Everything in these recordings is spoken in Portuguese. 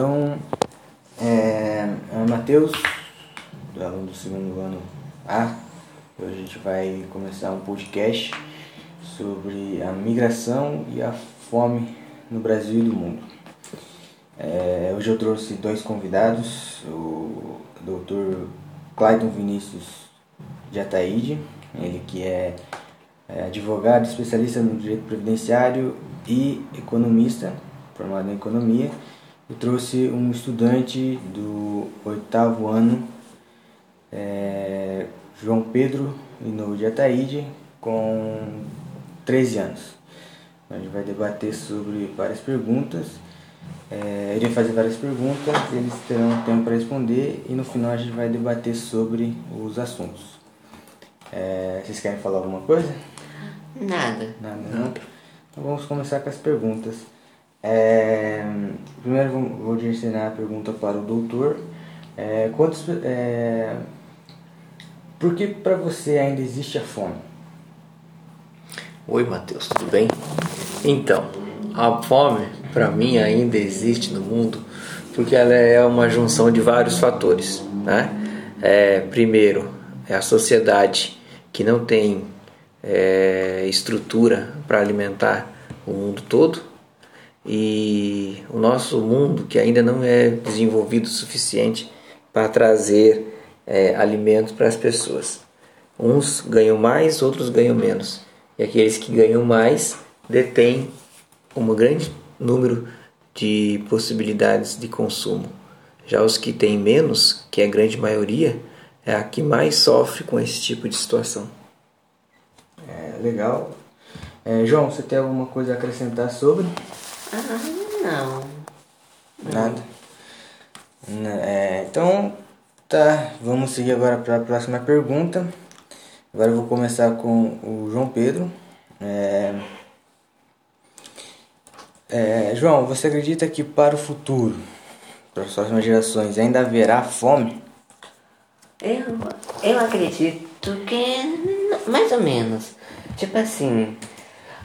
Então, é, é Matheus, aluno do segundo ano A. Hoje a gente vai começar um podcast sobre a migração e a fome no Brasil e no mundo. É, hoje eu trouxe dois convidados, o Dr. Clayton Vinícius de Ataíde, ele que é, é advogado, especialista no direito previdenciário e economista, formado em economia. Eu trouxe um estudante do oitavo ano, é, João Pedro Inou de Ataíde, com 13 anos. A gente vai debater sobre várias perguntas. É, irei fazer várias perguntas, eles terão tempo para responder e no final a gente vai debater sobre os assuntos. É, vocês querem falar alguma coisa? Nada. Nada, não? Então vamos começar com as perguntas. É, primeiro vou, direcionar a pergunta para o doutor. É, quantos, é, por que para você ainda existe a fome? Oi, Matheus, tudo bem? Então, a fome para mim ainda existe no mundo porque ela é uma junção de vários fatores. Né? É, primeiro, é a sociedade que não tem é, estrutura para alimentar o mundo todo e o nosso mundo que ainda não é desenvolvido o suficiente para trazer é, alimentos para as pessoas. Uns ganham mais, outros ganham menos. E aqueles que ganham mais detêm um grande número de possibilidades de consumo. Já os que têm menos, que é a grande maioria, é a que mais sofre com esse tipo de situação. É, legal. É, João, você tem alguma coisa a acrescentar sobre? Ah, não. Nada. É, então, tá. Vamos seguir agora para a próxima pergunta. Agora eu vou começar com o João Pedro. É, é, João, você acredita que para o futuro, para as próximas gerações, ainda haverá fome? Eu, eu acredito que mais ou menos. Tipo assim,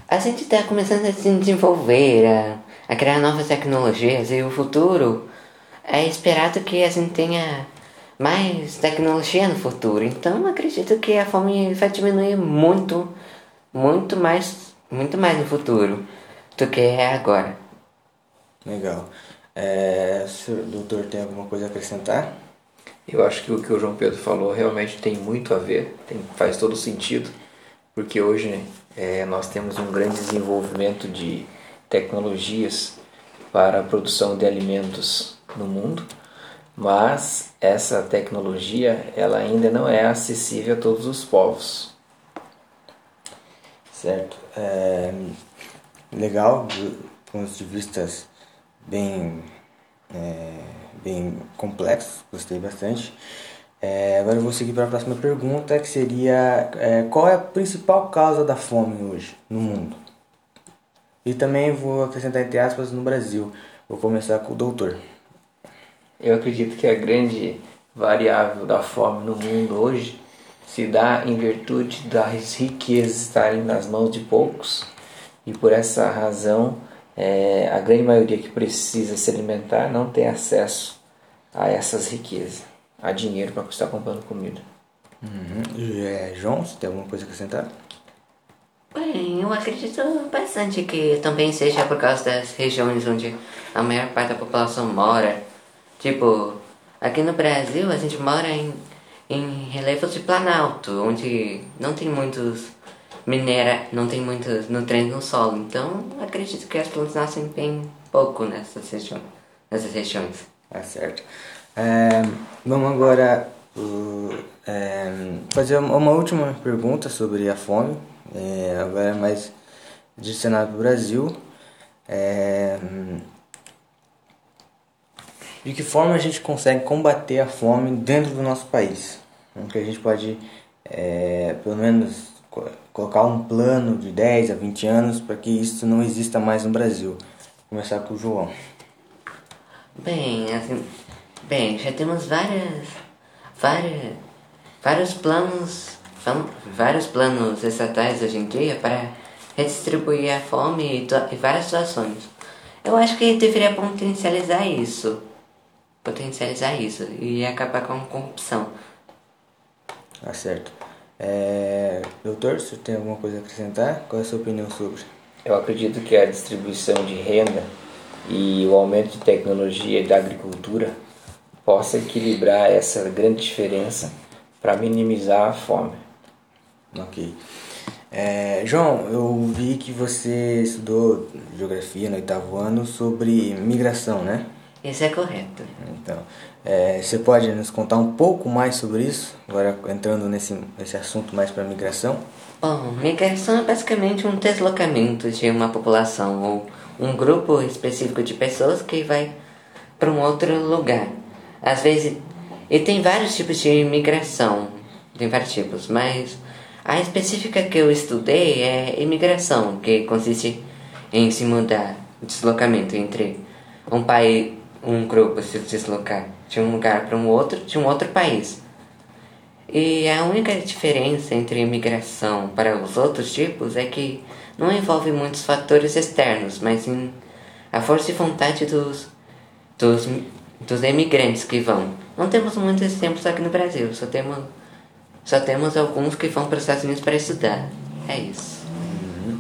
a gente está começando a se desenvolver, a, a criar novas tecnologias e o futuro é esperado que a gente tenha mais tecnologia no futuro. Então acredito que a fome vai diminuir muito, muito mais, muito mais no futuro do que é agora. Legal. É, o senhor, doutor tem alguma coisa a acrescentar? Eu acho que o que o João Pedro falou realmente tem muito a ver, tem, faz todo sentido, porque hoje é, nós temos um grande desenvolvimento de tecnologias para a produção de alimentos no mundo, mas essa tecnologia ela ainda não é acessível a todos os povos. Certo. É, legal, do pontos de vistas bem, é, bem complexos, gostei bastante. É, agora eu vou seguir para a próxima pergunta, que seria é, qual é a principal causa da fome hoje no mundo? E também vou acrescentar entre aspas no Brasil. Vou começar com o doutor. Eu acredito que a grande variável da fome no mundo hoje se dá em virtude das riquezas estarem nas mãos de poucos e por essa razão é, a grande maioria que precisa se alimentar não tem acesso a essas riquezas, a dinheiro para estar comprando comida. Uhum. É, João, você tem alguma coisa a acrescentar? Bem, eu acredito bastante que também seja por causa das regiões onde a maior parte da população mora. Tipo, aqui no Brasil a gente mora em, em relevos de planalto, onde não tem muitos minera, não tem muitos nutrientes no solo. Então, acredito que as plantas nascem bem pouco nessas regiões. Nessas regiões. Tá certo. É, vamos agora uh, é, fazer uma última pergunta sobre a fome. É, agora mais direcionado para o Brasil. É, de que forma a gente consegue combater a fome dentro do nosso país? Como que a gente pode, pelo menos, colocar um plano de 10 a 20 anos para que isso não exista mais no Brasil? Vou começar com o João. Bem, assim, bem, já temos várias, várias, vários planos, vários planos estatais hoje em dia para redistribuir a fome e, e várias situações. Eu acho que deveria potencializar isso. Potencializar isso e acabar com a corrupção. Tá certo. É, doutor, você tem alguma coisa a acrescentar? Qual é a sua opinião sobre? Eu acredito que a distribuição de renda e o aumento de tecnologia da agricultura possa equilibrar essa grande diferença para minimizar a fome. Ok. É, João, eu vi que você estudou geografia no oitavo ano sobre migração, né? Isso é correto. Então, é, você pode nos contar um pouco mais sobre isso? Agora entrando nesse, nesse assunto mais para migração. Bom, migração é basicamente um deslocamento de uma população ou um grupo específico de pessoas que vai para um outro lugar. Às vezes, e tem vários tipos de migração, tem vários tipos, mas a específica que eu estudei é imigração, que consiste em se mudar, deslocamento entre um país, um grupo se deslocar de um lugar para um outro, de um outro país. E a única diferença entre imigração para os outros tipos é que não envolve muitos fatores externos, mas sim a força e vontade dos, dos, dos imigrantes que vão. Não temos muitos exemplos aqui no Brasil, só temos, só temos alguns que vão para os Estados Unidos para estudar. É isso. Uhum.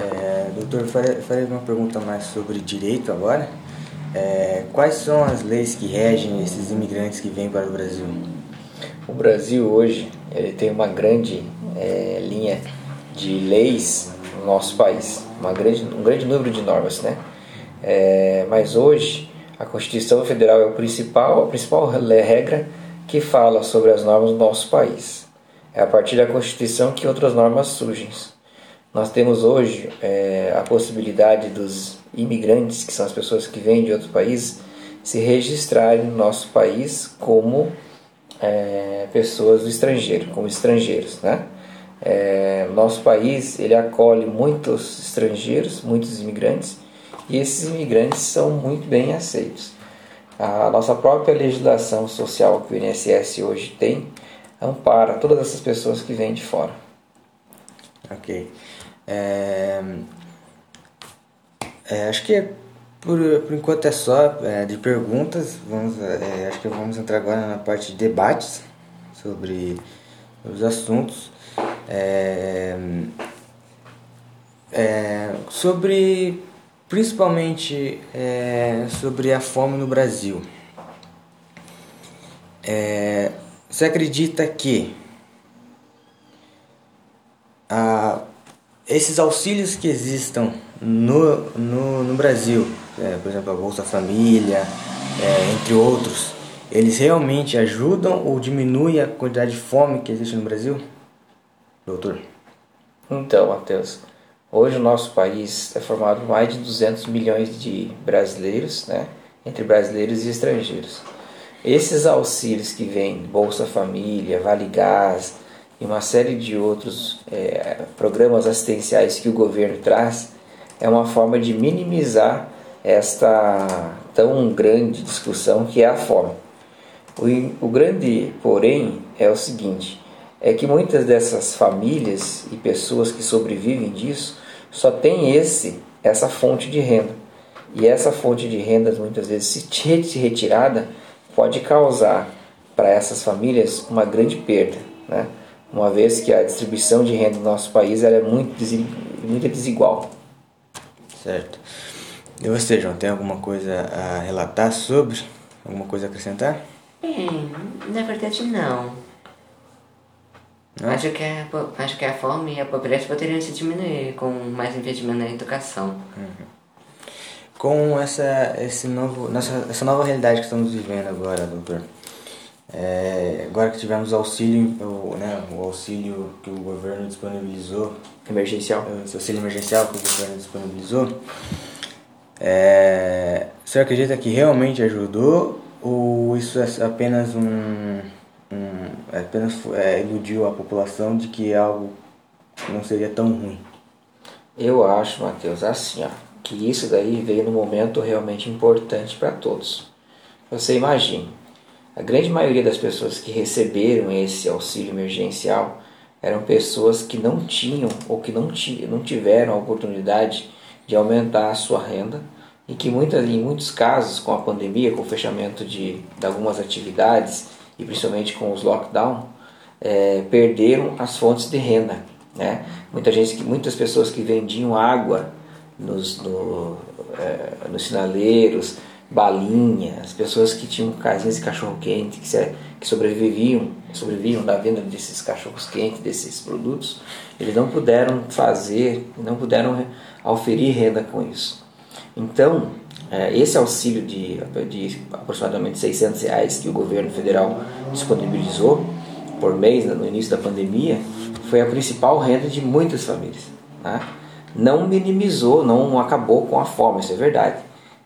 É, doutor, farei uma pergunta mais sobre direito agora. É, quais são as leis que regem esses imigrantes que vêm para o Brasil? O Brasil hoje ele tem uma grande é, linha de leis no nosso país, uma grande, um grande número de normas, né? É, mas hoje a Constituição Federal é o principal, a principal regra que fala sobre as normas do nosso país. É a partir da Constituição que outras normas surgem. Nós temos hoje é, a possibilidade dos imigrantes, que são as pessoas que vêm de outro país, se registrarem no nosso país como é, pessoas do estrangeiro, como estrangeiros, né? É, nosso país ele acolhe muitos estrangeiros, muitos imigrantes, e esses imigrantes são muito bem aceitos. A nossa própria legislação social que o INSS hoje tem ampara todas essas pessoas que vêm de fora. Ok. É, é, acho que por, por enquanto é só é, de perguntas. Vamos, é, acho que vamos entrar agora na parte de debates sobre os assuntos. É, é, sobre principalmente é, sobre a fome no Brasil. você acredita que a esses auxílios que existam no, no, no Brasil, é, por exemplo, a Bolsa Família, é, entre outros, eles realmente ajudam ou diminuem a quantidade de fome que existe no Brasil? Doutor? Então, Matheus, hoje o nosso país é formado por mais de 200 milhões de brasileiros, né, entre brasileiros e estrangeiros. Esses auxílios que vêm, Bolsa Família, Vale Gás, e uma série de outros é, programas assistenciais que o governo traz, é uma forma de minimizar esta tão grande discussão que é a fome. O, o grande, porém, é o seguinte: é que muitas dessas famílias e pessoas que sobrevivem disso só tem esse essa fonte de renda. E essa fonte de renda, muitas vezes, se retirada, pode causar para essas famílias uma grande perda. Né? uma vez que a distribuição de renda no nosso país é muito, muito desigual. Certo. E você, João, tem alguma coisa a relatar sobre? Alguma coisa a acrescentar? Bem, na verdade não. Acho, que a, acho que a fome e a pobreza poderiam se diminuir com mais investimento na educação. Uhum. Com essa, esse novo, nossa, essa nova realidade que estamos vivendo agora, doutor, é, agora que tivemos auxílio, o, né, o auxílio que o governo disponibilizou, emergencial, o auxílio emergencial que o governo disponibilizou, é, você acredita que realmente ajudou ou isso é apenas um, um é apenas é, iludiu a população de que algo não seria tão ruim? Eu acho, Matheus, assim, ó, que isso daí veio num momento realmente importante para todos. Você imagine, a grande maioria das pessoas que receberam esse auxílio emergencial eram pessoas que não tinham ou que não, não tiveram a oportunidade de aumentar a sua renda e que muitas, em muitos casos, com a pandemia, com o fechamento de, de algumas atividades e principalmente com os lockdown, é, perderam as fontes de renda. Né? Muita gente, muitas pessoas que vendiam água nos, no, é, nos sinaleiros, balinha, as pessoas que tinham casinhas de cachorro quente, que, se, que sobreviviam, sobreviviam da venda desses cachorros quentes, desses produtos, eles não puderam fazer, não puderam oferir renda com isso. Então, é, esse auxílio de, de aproximadamente 600 reais que o governo federal disponibilizou por mês no início da pandemia foi a principal renda de muitas famílias. Né? Não minimizou, não acabou com a fome, isso é verdade,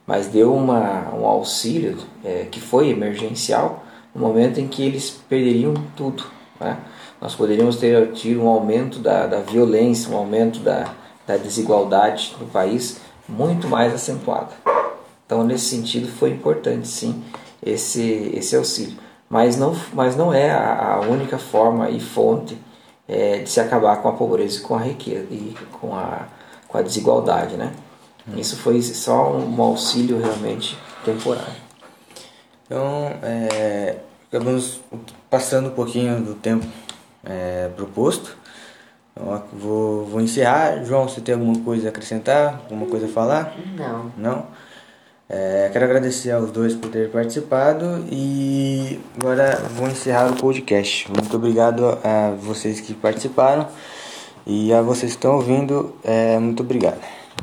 mas deu uma, um auxílio é, que foi emergencial no momento em que eles perderiam tudo. Né? Nós poderíamos ter tido um aumento da, da violência, um aumento da, da desigualdade no país muito mais acentuada. Então, nesse sentido, foi importante sim esse, esse auxílio. Mas não, mas não é a, a única forma e fonte é, de se acabar com a pobreza e com a riqueza e com a, com a desigualdade. Né? Hum. Isso foi só um auxílio realmente temporário. Então, é, acabamos passando um pouquinho do tempo é, proposto. Então, vou, vou encerrar. João, você tem alguma coisa a acrescentar? Alguma coisa a falar? Não. Não? É, quero agradecer aos dois por terem participado e agora vou encerrar o podcast. Muito obrigado a vocês que participaram e a vocês que estão ouvindo, é, muito obrigado.